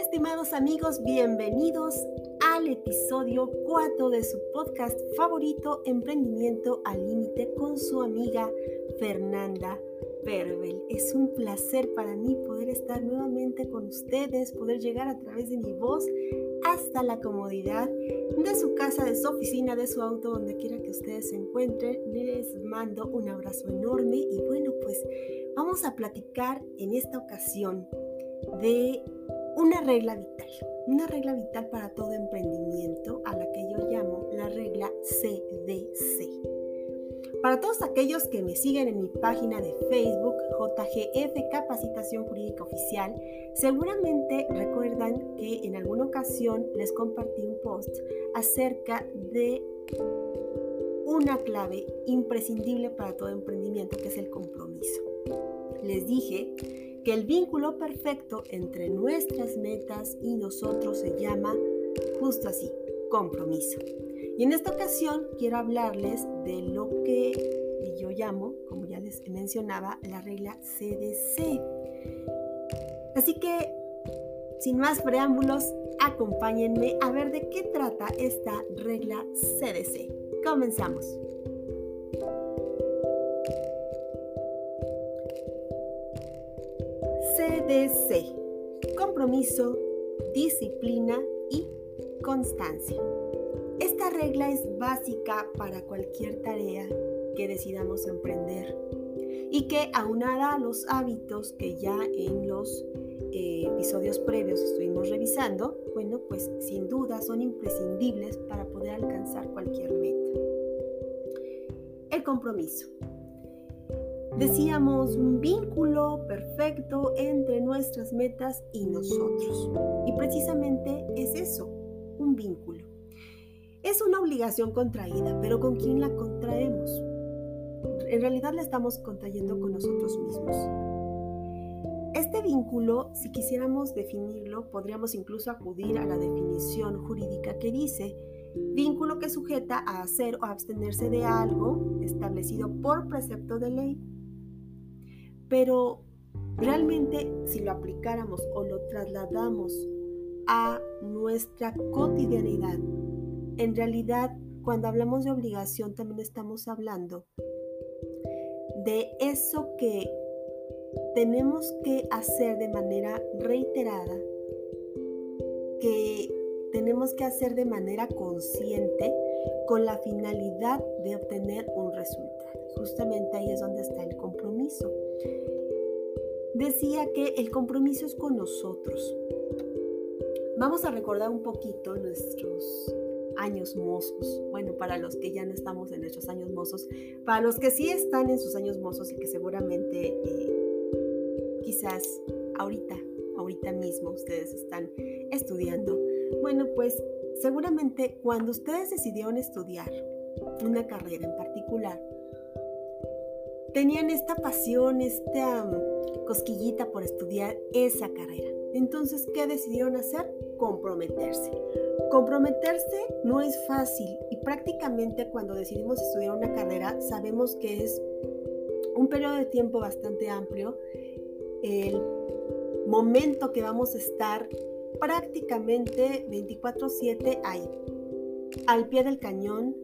estimados amigos, bienvenidos al episodio 4 de su podcast favorito, Emprendimiento al Límite, con su amiga Fernanda Perbel. Es un placer para mí poder estar nuevamente con ustedes, poder llegar a través de mi voz hasta la comodidad de su casa, de su oficina, de su auto, donde quiera que ustedes se encuentren. Les mando un abrazo enorme y bueno, pues vamos a platicar en esta ocasión de una regla vital, una regla vital para todo emprendimiento a la que yo llamo la regla CDC. Para todos aquellos que me siguen en mi página de Facebook, JGF Capacitación Jurídica Oficial, seguramente recuerdan que en alguna ocasión les compartí un post acerca de una clave imprescindible para todo emprendimiento, que es el compromiso. Les dije que el vínculo perfecto entre nuestras metas y nosotros se llama justo así, compromiso. Y en esta ocasión quiero hablarles de lo que yo llamo, como ya les mencionaba, la regla CDC. Así que, sin más preámbulos, acompáñenme a ver de qué trata esta regla CDC. Comenzamos. CDC. Compromiso, disciplina y constancia. Regla es básica para cualquier tarea que decidamos emprender y que aunada a los hábitos que ya en los eh, episodios previos estuvimos revisando, bueno, pues sin duda son imprescindibles para poder alcanzar cualquier meta. El compromiso. Decíamos un vínculo perfecto entre nuestras metas y nosotros. Y precisamente es eso, un vínculo. Es una obligación contraída, pero ¿con quién la contraemos? En realidad la estamos contrayendo con nosotros mismos. Este vínculo, si quisiéramos definirlo, podríamos incluso acudir a la definición jurídica que dice vínculo que sujeta a hacer o abstenerse de algo establecido por precepto de ley pero realmente si lo aplicáramos o lo trasladamos a nuestra cotidianidad, en realidad cuando hablamos de obligación también estamos hablando de eso que tenemos que hacer de manera reiterada, que tenemos que hacer de manera consciente con la finalidad de obtener un resultado. Justamente ahí es donde está el compromiso decía que el compromiso es con nosotros. Vamos a recordar un poquito nuestros años mozos. Bueno, para los que ya no estamos en nuestros años mozos, para los que sí están en sus años mozos y que seguramente eh, quizás ahorita, ahorita mismo ustedes están estudiando. Bueno, pues seguramente cuando ustedes decidieron estudiar una carrera en particular, tenían esta pasión, esta cosquillita por estudiar esa carrera. Entonces, ¿qué decidieron hacer? Comprometerse. Comprometerse no es fácil y prácticamente cuando decidimos estudiar una carrera sabemos que es un periodo de tiempo bastante amplio, el momento que vamos a estar prácticamente 24/7 ahí, al pie del cañón,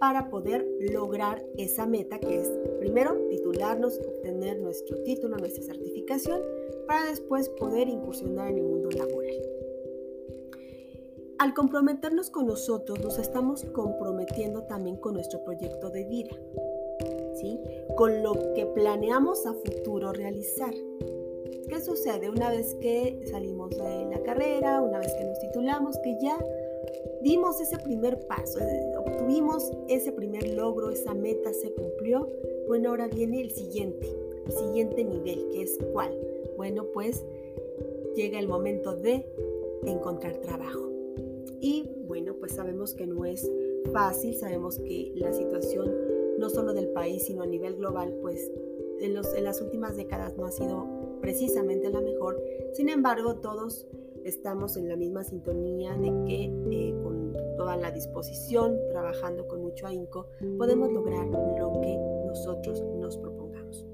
para poder lograr esa meta que es primero titularnos, obtener nuestro título, nuestra certificación, para después poder incursionar en el mundo laboral. Al comprometernos con nosotros, nos estamos comprometiendo también con nuestro proyecto de vida, ¿sí? con lo que planeamos a futuro realizar. ¿Qué sucede una vez que salimos de la carrera, una vez que nos titulamos, que ya dimos ese primer paso, eh, obtuvimos ese primer logro, esa meta se cumplió, bueno, ahora viene el siguiente, el siguiente nivel, que es cuál. Bueno, pues llega el momento de encontrar trabajo. Y bueno, pues sabemos que no es fácil, sabemos que la situación no solo del país, sino a nivel global, pues en, las últimas décadas no ha sido precisamente la mejor. Sin embargo, todos estamos en la misma sintonía de que eh, con toda la disposición, trabajando con mucho ahínco, podemos lograr lo que nosotros nos propongamos.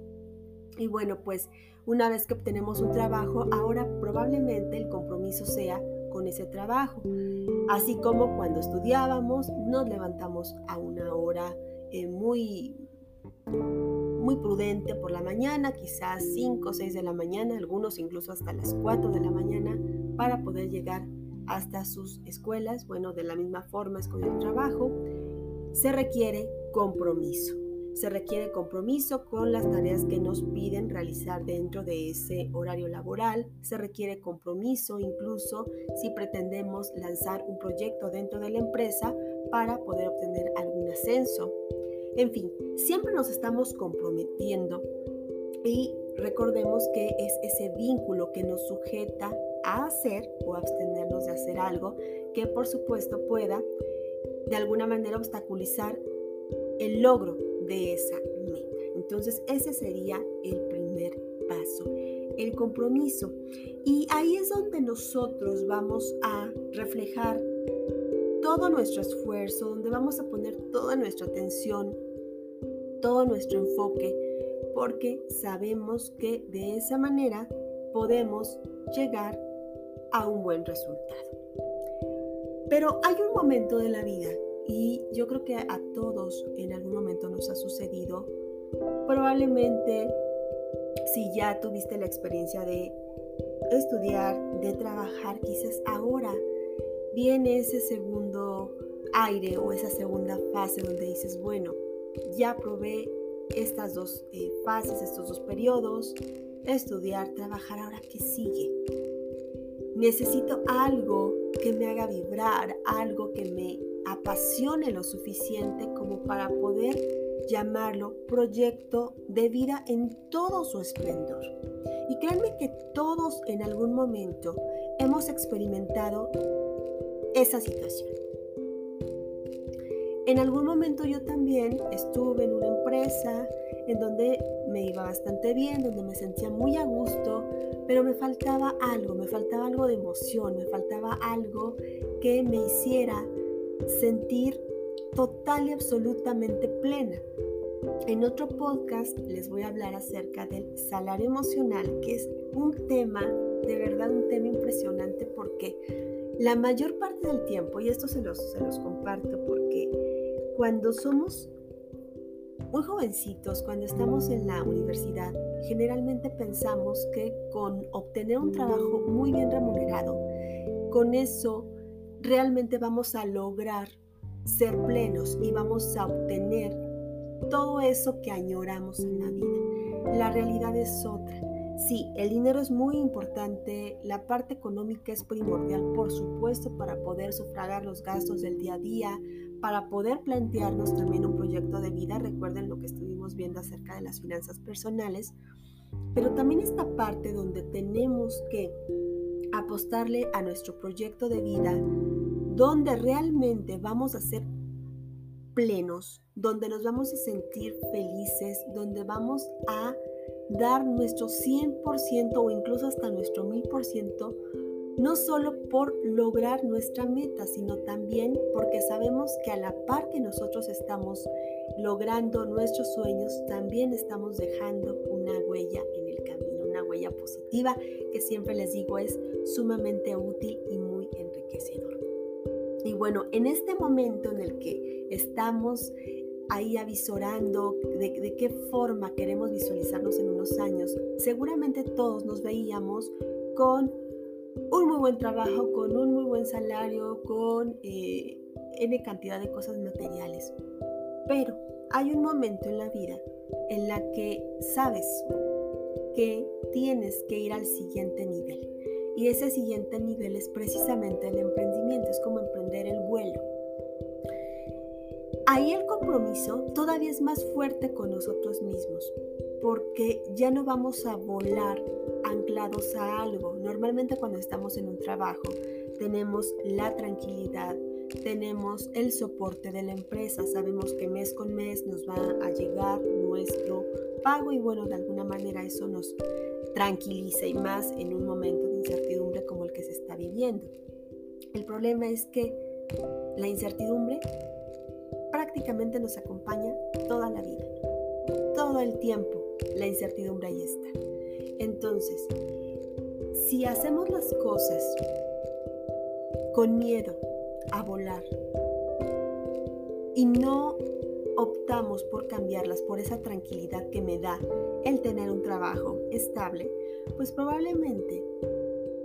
Y bueno, pues una vez que obtenemos un trabajo, ahora probablemente el compromiso sea con ese trabajo. Así como cuando estudiábamos, nos levantamos a una hora eh, muy muy prudente por la mañana, quizás 5 o 6 de la mañana, algunos incluso hasta las 4 de la mañana, para poder llegar hasta sus escuelas. Bueno, de la misma forma es con el trabajo. Se requiere compromiso. Se requiere compromiso con las tareas que nos piden realizar dentro de ese horario laboral. Se requiere compromiso incluso si pretendemos lanzar un proyecto dentro de la empresa para poder obtener algún ascenso. En fin, siempre nos estamos comprometiendo y recordemos que es ese vínculo que nos sujeta a hacer o abstenernos de hacer algo que por supuesto pueda de alguna manera obstaculizar el logro de esa meta. Entonces ese sería el primer paso, el compromiso. Y ahí es donde nosotros vamos a reflejar todo nuestro esfuerzo, donde vamos a poner toda nuestra atención, todo nuestro enfoque, porque sabemos que de esa manera podemos llegar a un buen resultado. Pero hay un momento de la vida y yo creo que a todos en algún momento nos ha sucedido, probablemente si ya tuviste la experiencia de estudiar, de trabajar, quizás ahora viene ese segundo aire o esa segunda fase donde dices, bueno, ya probé estas dos eh, fases, estos dos periodos, estudiar, trabajar, ahora qué sigue. Necesito algo que me haga vibrar, algo que me apasione lo suficiente como para poder llamarlo proyecto de vida en todo su esplendor. Y créanme que todos en algún momento hemos experimentado esa situación. En algún momento yo también estuve en una empresa en donde me iba bastante bien, donde me sentía muy a gusto, pero me faltaba algo, me faltaba algo de emoción, me faltaba algo que me hiciera sentir total y absolutamente plena. En otro podcast les voy a hablar acerca del salario emocional, que es un tema, de verdad un tema impresionante porque la mayor parte del tiempo, y esto se los, se los comparto porque cuando somos muy jovencitos, cuando estamos en la universidad, generalmente pensamos que con obtener un trabajo muy bien remunerado, con eso realmente vamos a lograr ser plenos y vamos a obtener todo eso que añoramos en la vida. La realidad es otra. Sí, el dinero es muy importante, la parte económica es primordial, por supuesto, para poder sufragar los gastos del día a día, para poder plantearnos también un proyecto de vida. Recuerden lo que estuvimos viendo acerca de las finanzas personales, pero también esta parte donde tenemos que apostarle a nuestro proyecto de vida, donde realmente vamos a ser plenos, donde nos vamos a sentir felices, donde vamos a dar nuestro 100% o incluso hasta nuestro 1000%, no solo por lograr nuestra meta, sino también porque sabemos que a la par que nosotros estamos logrando nuestros sueños, también estamos dejando una huella en positiva que siempre les digo es sumamente útil y muy enriquecedor. Y bueno, en este momento en el que estamos ahí avisorando de, qué forma queremos visualizarnos en unos años, seguramente todos nos veíamos con un muy buen trabajo, con un muy buen salario, con eh, N cantidad de cosas materiales. Pero hay un momento en la vida en la que sabes que tienes que ir al siguiente nivel. Y ese siguiente nivel es precisamente el emprendimiento, es como emprender el vuelo. Ahí el compromiso todavía es más fuerte con nosotros mismos, porque ya no vamos a volar anclados a algo. Normalmente cuando estamos en un trabajo tenemos la tranquilidad, tenemos el soporte de la empresa, sabemos que mes con mes nos va a llegar nuestro pago y bueno, de alguna manera eso nos tranquiliza y más en un momento de incertidumbre como el que se está viviendo. El problema es que la incertidumbre prácticamente nos acompaña toda la vida, todo el tiempo. La incertidumbre ahí está. Entonces, si hacemos las cosas con miedo a volar y no optamos por cambiarlas por esa tranquilidad que me da el tener un trabajo estable, pues probablemente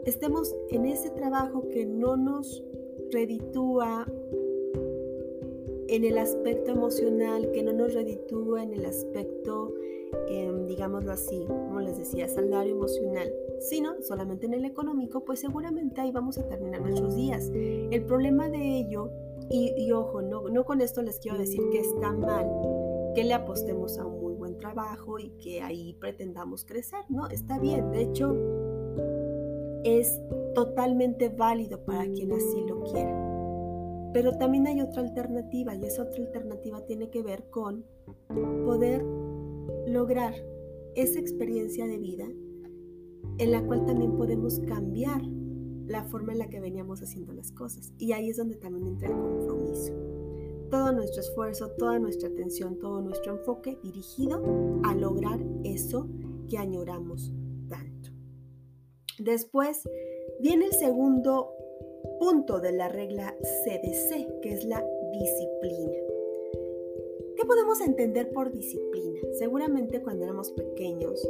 estemos en ese trabajo que no nos reditúa en el aspecto emocional, que no nos reditúa en el aspecto, em, digámoslo así, como les decía, salario emocional, sino solamente en el económico, pues seguramente ahí vamos a terminar nuestros días. El problema de ello, y, ojo, no, no con esto les quiero decir que está mal que le apostemos a un muy buen trabajo y que ahí pretendamos crecer, ¿no? Está bien, de hecho, es totalmente válido para quien así lo quiera. Pero también hay otra alternativa y esa otra alternativa tiene que ver con poder lograr esa experiencia de vida en la cual también podemos cambiar la forma en la que veníamos haciendo las cosas. Y ahí es donde también entra el compromiso. Todo nuestro esfuerzo, toda nuestra atención, todo nuestro enfoque dirigido a lograr eso que añoramos tanto. Después viene el segundo punto de la regla CDC, que es la disciplina. ¿Qué podemos entender por disciplina? Seguramente cuando éramos pequeños,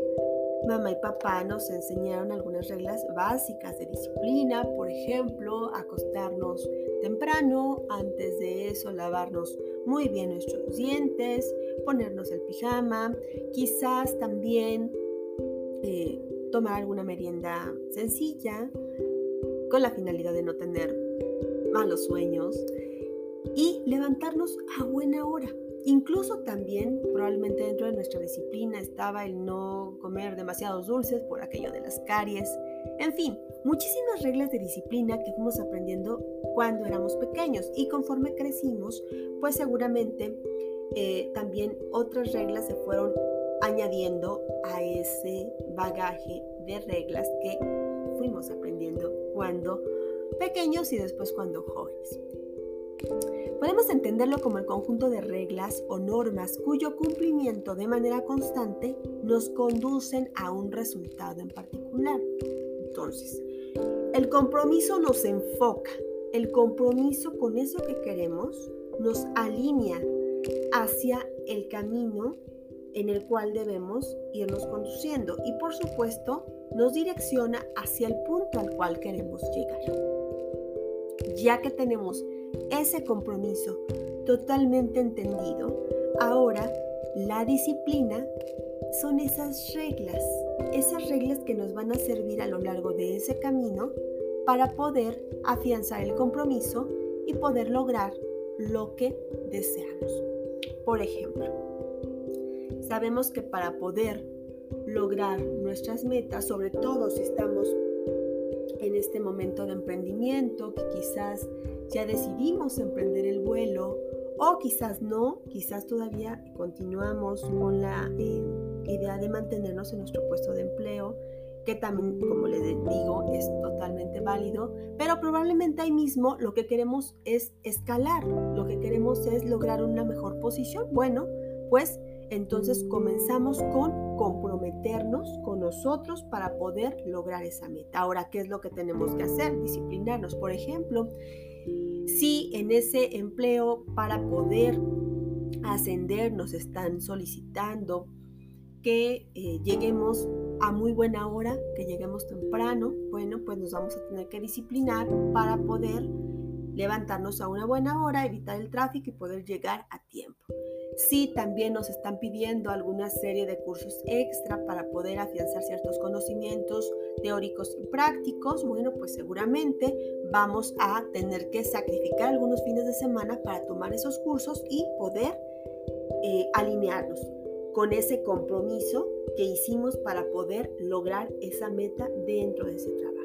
mamá y papá nos enseñaron algunas reglas básicas de disciplina, por ejemplo, acostarnos temprano, antes de eso lavarnos muy bien nuestros dientes, ponernos el pijama, quizás también eh, tomar alguna merienda sencilla, con la finalidad de no tener malos sueños y levantarnos a buena hora. Incluso también probablemente dentro de nuestra disciplina estaba el no comer demasiados dulces por aquello de las caries. En fin, muchísimas reglas de disciplina que fuimos aprendiendo cuando éramos pequeños y conforme crecimos, pues seguramente eh, también otras reglas se fueron añadiendo a ese bagaje de reglas que fuimos aprendiendo cuando pequeños y después cuando jóvenes. Podemos entenderlo como el conjunto de reglas o normas cuyo cumplimiento de manera constante nos conducen a un resultado en particular. Entonces, el compromiso nos enfoca, el compromiso con eso que queremos nos alinea hacia el camino en el cual debemos irnos conduciendo y por supuesto nos direcciona hacia el punto al cual queremos llegar. Ya que tenemos ese compromiso totalmente entendido, ahora la disciplina son esas reglas, esas reglas que nos van a servir a lo largo de ese camino para poder afianzar el compromiso y poder lograr lo que deseamos. Por ejemplo, sabemos que para poder lograr nuestras metas, sobre todo si estamos en este momento de emprendimiento, que quizás ya decidimos emprender el vuelo o quizás no, quizás todavía continuamos con la eh, idea de mantenernos en nuestro puesto de empleo, que también, como les digo, es totalmente válido, pero probablemente ahí mismo lo que queremos es escalar, lo que queremos es lograr una mejor posición. Bueno, pues entonces comenzamos con comprometernos con nosotros para poder lograr esa meta. Ahora, ¿qué es lo que tenemos que hacer? Disciplinarnos. Por ejemplo, si en ese empleo para poder ascender nos están solicitando que eh, lleguemos a muy buena hora, que lleguemos temprano, bueno, pues nos vamos a tener que disciplinar para poder levantarnos a una buena hora, evitar el tráfico y poder llegar a tiempo. Si también nos están pidiendo alguna serie de cursos extra para poder afianzar ciertos conocimientos teóricos y prácticos, bueno, pues seguramente vamos a tener que sacrificar algunos fines de semana para tomar esos cursos y poder eh, alinearnos con ese compromiso que hicimos para poder lograr esa meta dentro de ese trabajo.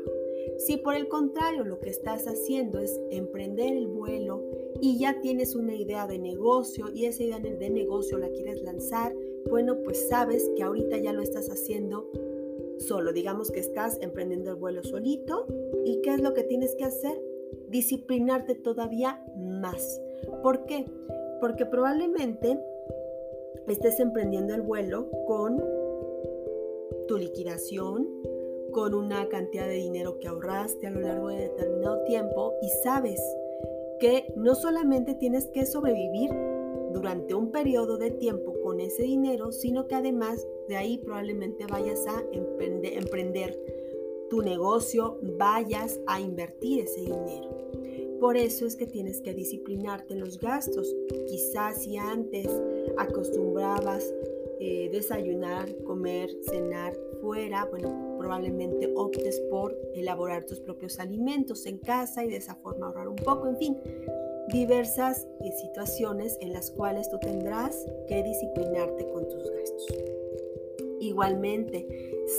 Si por el contrario lo que estás haciendo es emprender el vuelo y ya tienes una idea de negocio y esa idea de negocio la quieres lanzar, bueno, pues sabes que ahorita ya lo estás haciendo solo. Digamos que estás emprendiendo el vuelo solito y ¿qué es lo que tienes que hacer? Disciplinarte todavía más. ¿Por qué? Porque probablemente estés emprendiendo el vuelo con tu liquidación, con una cantidad de dinero que ahorraste a lo largo de determinado tiempo y sabes que no solamente tienes que sobrevivir durante un periodo de tiempo con ese dinero, sino que además de ahí probablemente vayas a emprender, tu negocio, vayas a invertir ese dinero. Por eso es que tienes que disciplinarte en los gastos. Quizás si antes acostumbrabas eh, desayunar, comer, cenar fuera, bueno, probablemente optes por elaborar tus propios alimentos en casa y de esa forma ahorrar un poco, en fin, diversas eh, situaciones en las cuales tú tendrás que disciplinarte con tus gastos. Igualmente,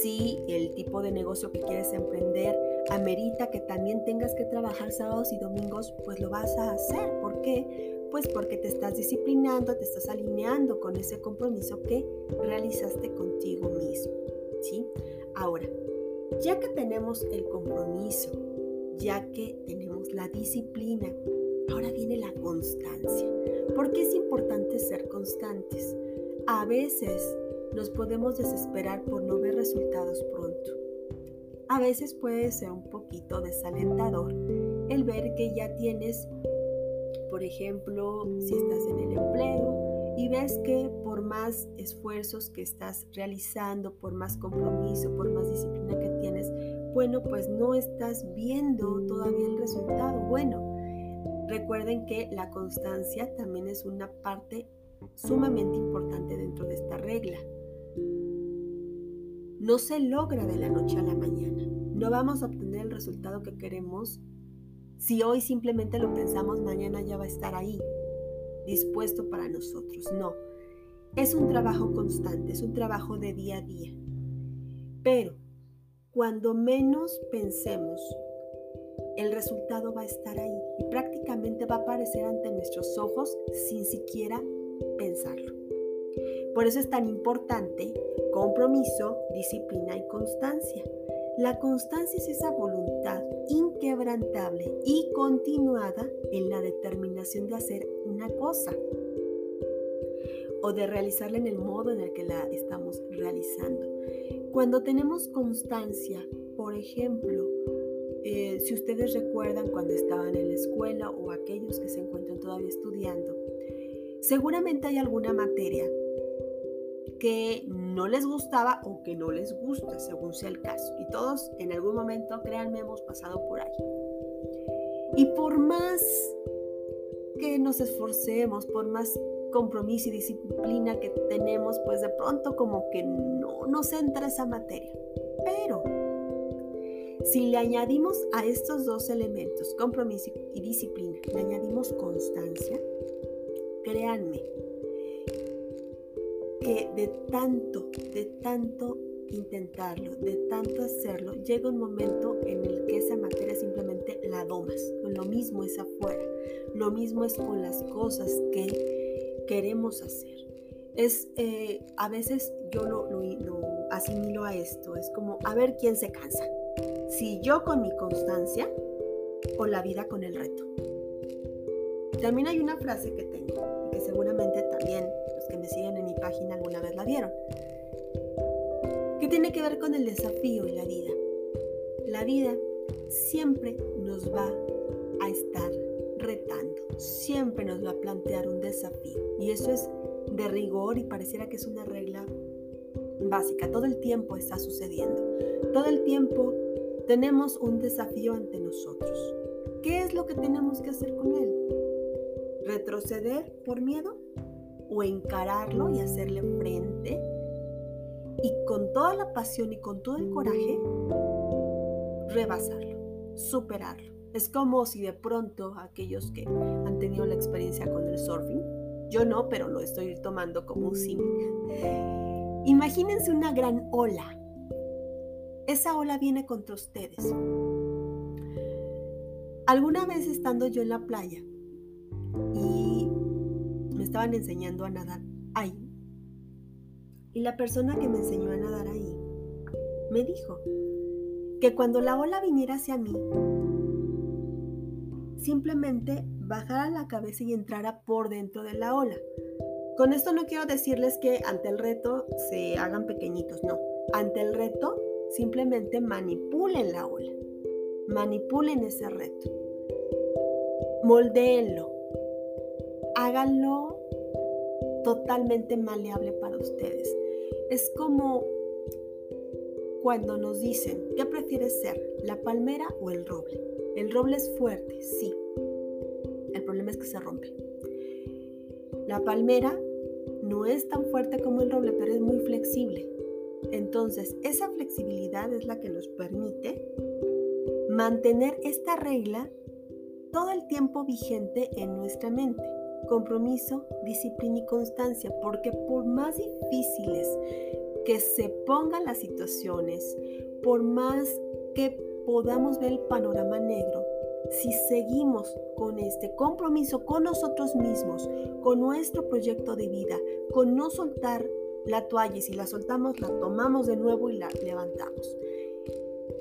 si el tipo de negocio que quieres emprender amerita que también tengas que trabajar sábados y domingos, pues lo vas a hacer. ¿Por qué? Pues porque te estás disciplinando, te estás alineando con ese compromiso que realizaste contigo mismo. ¿sí? Ahora, ya que tenemos el compromiso, ya que tenemos la disciplina, ahora viene la constancia. ¿Por qué es importante ser constantes? A veces nos podemos desesperar por no ver resultados pronto. A veces puede ser un poquito desalentador el ver que ya tienes, por ejemplo, si estás en el empleo y ves que por más esfuerzos que estás realizando, por más compromiso, por más disciplina que tienes, bueno, pues no estás viendo todavía el resultado. Bueno, recuerden que la constancia también es una parte sumamente importante dentro de esta regla no se logra de la noche a la mañana. No vamos a obtener el resultado que queremos si hoy simplemente lo pensamos, mañana ya va a estar ahí, dispuesto para nosotros. No, es un trabajo constante, es un trabajo de día a día. Pero cuando menos pensemos, el resultado va a estar ahí y prácticamente va a aparecer ante nuestros ojos sin siquiera pensarlo. Por eso es tan importante compromiso, disciplina y constancia. La constancia es esa voluntad y continuada en la determinación de hacer una cosa o de realizarla en el modo en el que la estamos realizando. Cuando tenemos constancia, por ejemplo, eh, si ustedes recuerdan cuando estaban en la escuela o aquellos que se encuentran todavía estudiando, seguramente hay alguna materia que no les gustaba o que no les gusta, según sea el caso. Y todos en algún momento, créanme, hemos pasado por ahí. Y por más que nos esforcemos, por más compromiso y disciplina que tenemos, pues de pronto como que no nos entra esa materia. Pero si le añadimos a estos dos elementos, compromiso y disciplina, le añadimos constancia, créanme, de tanto, de tanto intentarlo, de tanto hacerlo, llega un momento en el que esa materia simplemente la domas. Lo mismo es afuera, lo mismo es con las cosas que queremos hacer. Es, eh, a veces yo lo, lo, lo asimilo a esto, es como a ver quién se cansa. Si yo con mi constancia o la vida con el reto. También hay una frase que tengo que seguramente página alguna vez la vieron, que tiene que ver con el desafío y la vida. La vida siempre nos va a estar retando, siempre nos va a plantear un desafío. Y eso es de rigor y pareciera que es una regla básica. Todo el tiempo está sucediendo. Todo el tiempo tenemos un desafío ante nosotros. ¿Qué es lo que tenemos que hacer con él? ¿Retroceder por miedo? O encararlo y hacerle frente y con toda la pasión y con todo el coraje rebasarlo, superarlo. Es como si de pronto aquellos que han tenido la experiencia con el surfing, yo no, pero lo estoy tomando como un símbolo. Imagínense una gran ola. Esa ola viene contra ustedes. Alguna vez estando yo en la playa y estaban enseñando a nadar ahí. Y la persona que me enseñó a nadar ahí me dijo que cuando la ola viniera hacia mí, simplemente bajara la cabeza y entrara por dentro de la ola. Con esto no quiero decirles que ante el reto se hagan pequeñitos, no. Ante el reto simplemente manipulen la ola, manipulen ese reto, moldeenlo, háganlo totalmente maleable para ustedes. Es como cuando nos dicen, ¿qué prefieres ser? ¿La palmera o el roble? El roble es fuerte, sí. El problema es que se rompe. La palmera no es tan fuerte como el roble, pero es muy flexible. Entonces, esa flexibilidad es la que nos permite mantener esta regla todo el tiempo vigente en nuestra mente. Compromiso, disciplina y constancia, porque por más difíciles que se pongan las situaciones, por más que podamos ver el panorama negro, si seguimos con este compromiso con nosotros mismos, con nuestro proyecto de vida, con no soltar la toalla y si la soltamos la tomamos de nuevo y la levantamos.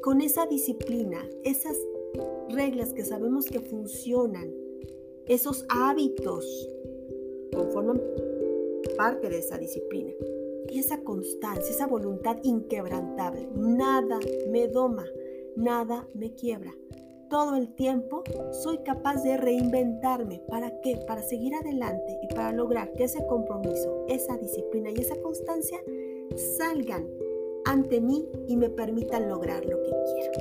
Con esa disciplina, esas reglas que sabemos que funcionan, esos hábitos conforman parte de esa disciplina y esa constancia, esa voluntad inquebrantable. Nada me doma, nada me quiebra. Todo el tiempo soy capaz de reinventarme. ¿Para qué? Para seguir adelante y para lograr que ese compromiso, esa disciplina y esa constancia salgan ante mí y me permitan lograr lo que quiero.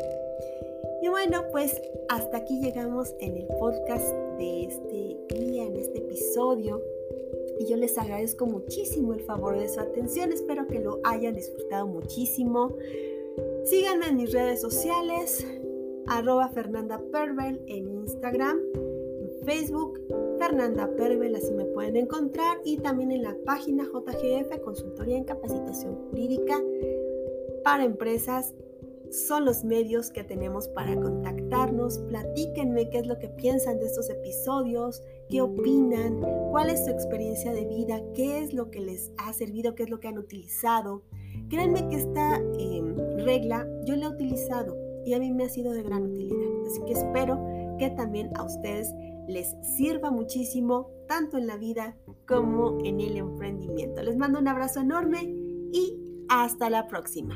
Y bueno, pues hasta aquí llegamos en el podcast de este día, en este episodio. Y yo les agradezco muchísimo el favor de su atención. Espero que lo hayan disfrutado muchísimo. Síganme en mis redes sociales, arroba Fernanda Pervel en Instagram, en Facebook, Fernanda Pervel, así me pueden encontrar, y también en la página JGF, Consultoría en Capacitación Jurídica para Empresas. Son los medios que tenemos para contactarnos. Platíquenme qué es lo que piensan de estos episodios, qué opinan, cuál es su experiencia de vida, qué es lo que les ha servido, qué es lo que han utilizado. Créanme que esta em, regla yo la he utilizado y a mí me ha sido de gran utilidad. Así que espero que también a ustedes les sirva muchísimo, tanto en la vida como en el emprendimiento. Les mando un abrazo enorme y hasta la próxima.